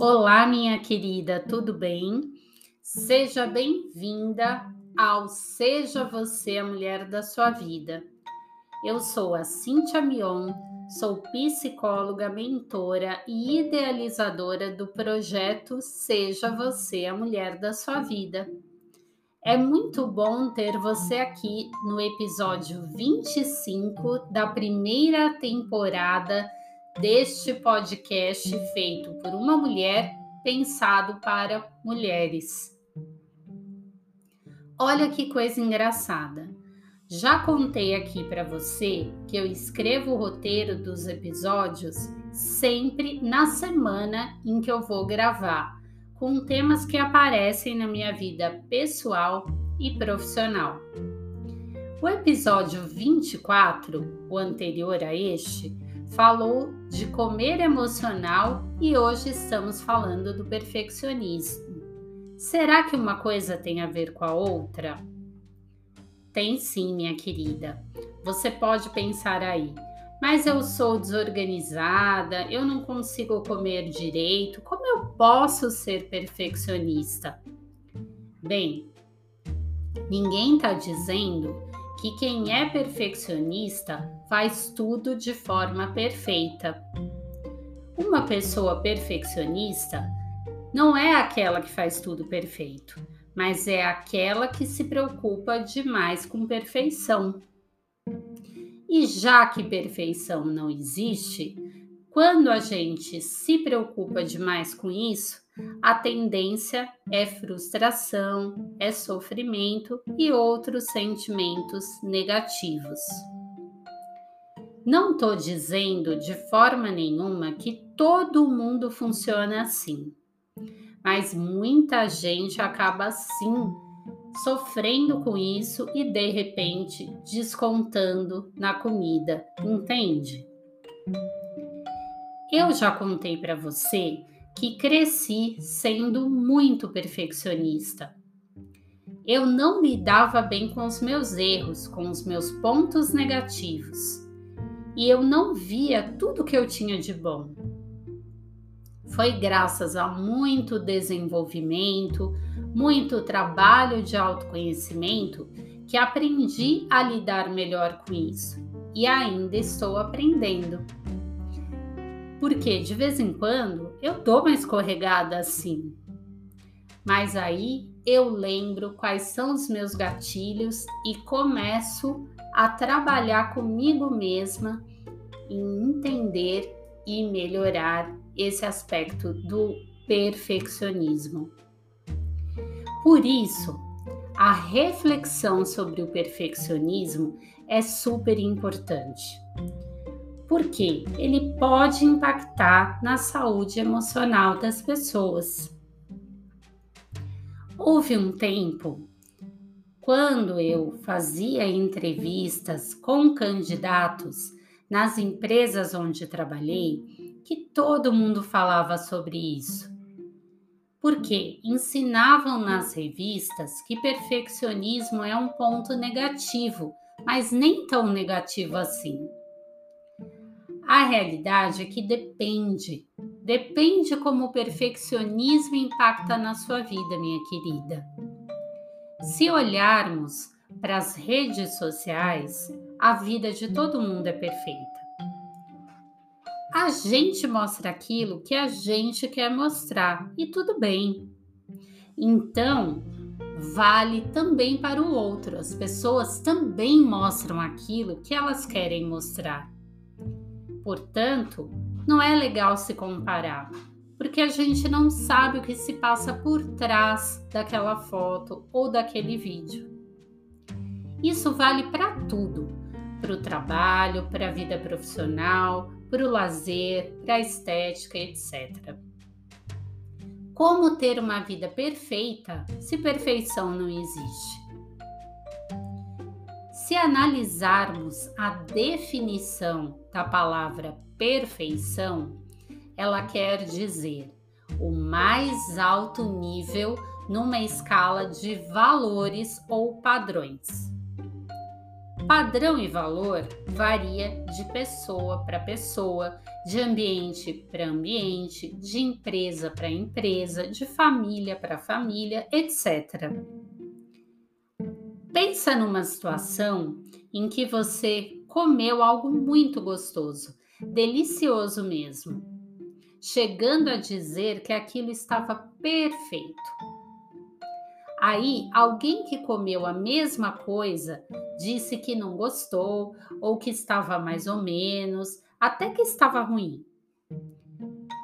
Olá, minha querida, tudo bem? Seja bem-vinda ao Seja Você a Mulher da Sua Vida. Eu sou a Cíntia Mion, sou psicóloga, mentora e idealizadora do projeto Seja Você a Mulher da Sua Vida. É muito bom ter você aqui no episódio 25 da primeira temporada deste podcast feito por uma mulher pensado para mulheres. Olha que coisa engraçada. Já contei aqui para você que eu escrevo o roteiro dos episódios sempre na semana em que eu vou gravar, com temas que aparecem na minha vida pessoal e profissional. O episódio 24, o anterior a este, falou de comer emocional e hoje estamos falando do perfeccionismo. Será que uma coisa tem a ver com a outra? Tem sim, minha querida. Você pode pensar aí, mas eu sou desorganizada, eu não consigo comer direito, como eu posso ser perfeccionista? Bem, ninguém está dizendo que quem é perfeccionista faz tudo de forma perfeita. Uma pessoa perfeccionista não é aquela que faz tudo perfeito, mas é aquela que se preocupa demais com perfeição. E já que perfeição não existe, quando a gente se preocupa demais com isso, a tendência é frustração, é sofrimento e outros sentimentos negativos. Não estou dizendo de forma nenhuma que todo mundo funciona assim, mas muita gente acaba sim sofrendo com isso e de repente descontando na comida, entende? Eu já contei para você que cresci sendo muito perfeccionista. Eu não me dava bem com os meus erros, com os meus pontos negativos. E eu não via tudo que eu tinha de bom. Foi graças a muito desenvolvimento, muito trabalho de autoconhecimento que aprendi a lidar melhor com isso e ainda estou aprendendo. Porque de vez em quando eu dou uma escorregada assim. Mas aí eu lembro quais são os meus gatilhos e começo a trabalhar comigo mesma em entender e melhorar esse aspecto do perfeccionismo. Por isso, a reflexão sobre o perfeccionismo é super importante porque ele pode impactar na saúde emocional das pessoas. Houve um tempo, quando eu fazia entrevistas com candidatos nas empresas onde trabalhei, que todo mundo falava sobre isso. Porque ensinavam nas revistas que perfeccionismo é um ponto negativo, mas nem tão negativo assim. A realidade é que depende. Depende como o perfeccionismo impacta na sua vida, minha querida. Se olharmos para as redes sociais, a vida de todo mundo é perfeita. A gente mostra aquilo que a gente quer mostrar e tudo bem. Então, vale também para o outro. As pessoas também mostram aquilo que elas querem mostrar. Portanto, não é legal se comparar, porque a gente não sabe o que se passa por trás daquela foto ou daquele vídeo. Isso vale para tudo: para o trabalho, para a vida profissional, para o lazer, para a estética, etc. Como ter uma vida perfeita se perfeição não existe? Se analisarmos a definição da palavra perfeição, ela quer dizer o mais alto nível numa escala de valores ou padrões. Padrão e valor varia de pessoa para pessoa, de ambiente para ambiente, de empresa para empresa, de família para família, etc. Pensa numa situação em que você comeu algo muito gostoso, delicioso mesmo, chegando a dizer que aquilo estava perfeito. Aí, alguém que comeu a mesma coisa disse que não gostou ou que estava mais ou menos, até que estava ruim.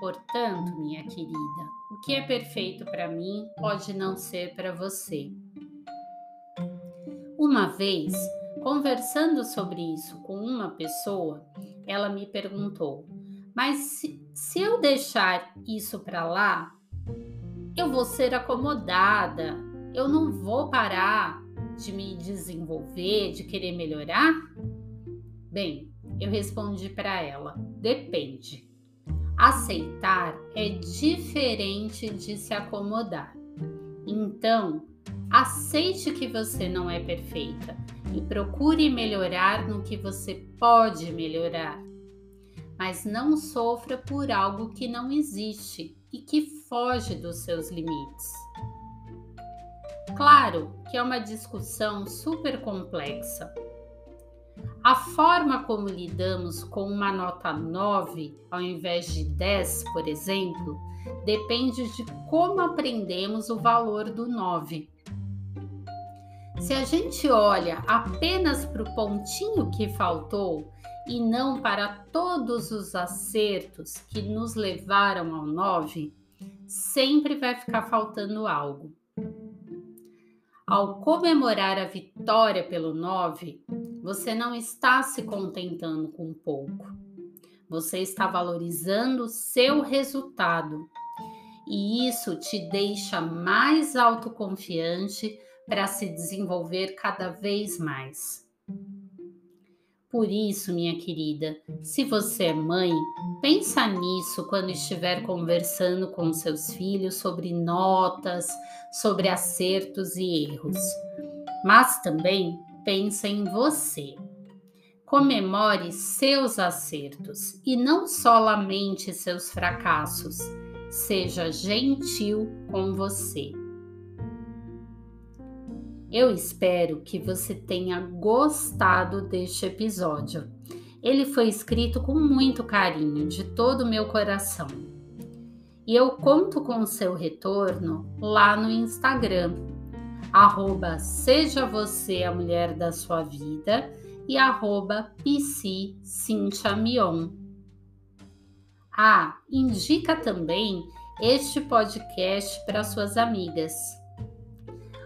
Portanto, minha querida, o que é perfeito para mim pode não ser para você. Uma vez, conversando sobre isso com uma pessoa, ela me perguntou: Mas se, se eu deixar isso para lá, eu vou ser acomodada, eu não vou parar de me desenvolver, de querer melhorar? Bem, eu respondi para ela: depende. Aceitar é diferente de se acomodar. Então, aceite que você não é perfeita e procure melhorar no que você pode melhorar. Mas não sofra por algo que não existe e que foge dos seus limites. Claro que é uma discussão super complexa. A forma como lidamos com uma nota 9 ao invés de 10, por exemplo, depende de como aprendemos o valor do 9. Se a gente olha apenas para o pontinho que faltou e não para todos os acertos que nos levaram ao 9, sempre vai ficar faltando algo. Ao comemorar a vitória pelo 9, você não está se contentando com pouco. Você está valorizando seu resultado. E isso te deixa mais autoconfiante para se desenvolver cada vez mais. Por isso, minha querida, se você é mãe, pensa nisso quando estiver conversando com seus filhos sobre notas, sobre acertos e erros. Mas também pensa em você. Comemore seus acertos e não só lamente seus fracassos. Seja gentil com você. Eu espero que você tenha gostado deste episódio. Ele foi escrito com muito carinho, de todo o meu coração. E eu conto com o seu retorno lá no Instagram, arroba Seja Você a Mulher da Sua Vida e arroba Mion. Ah, indica também este podcast para suas amigas.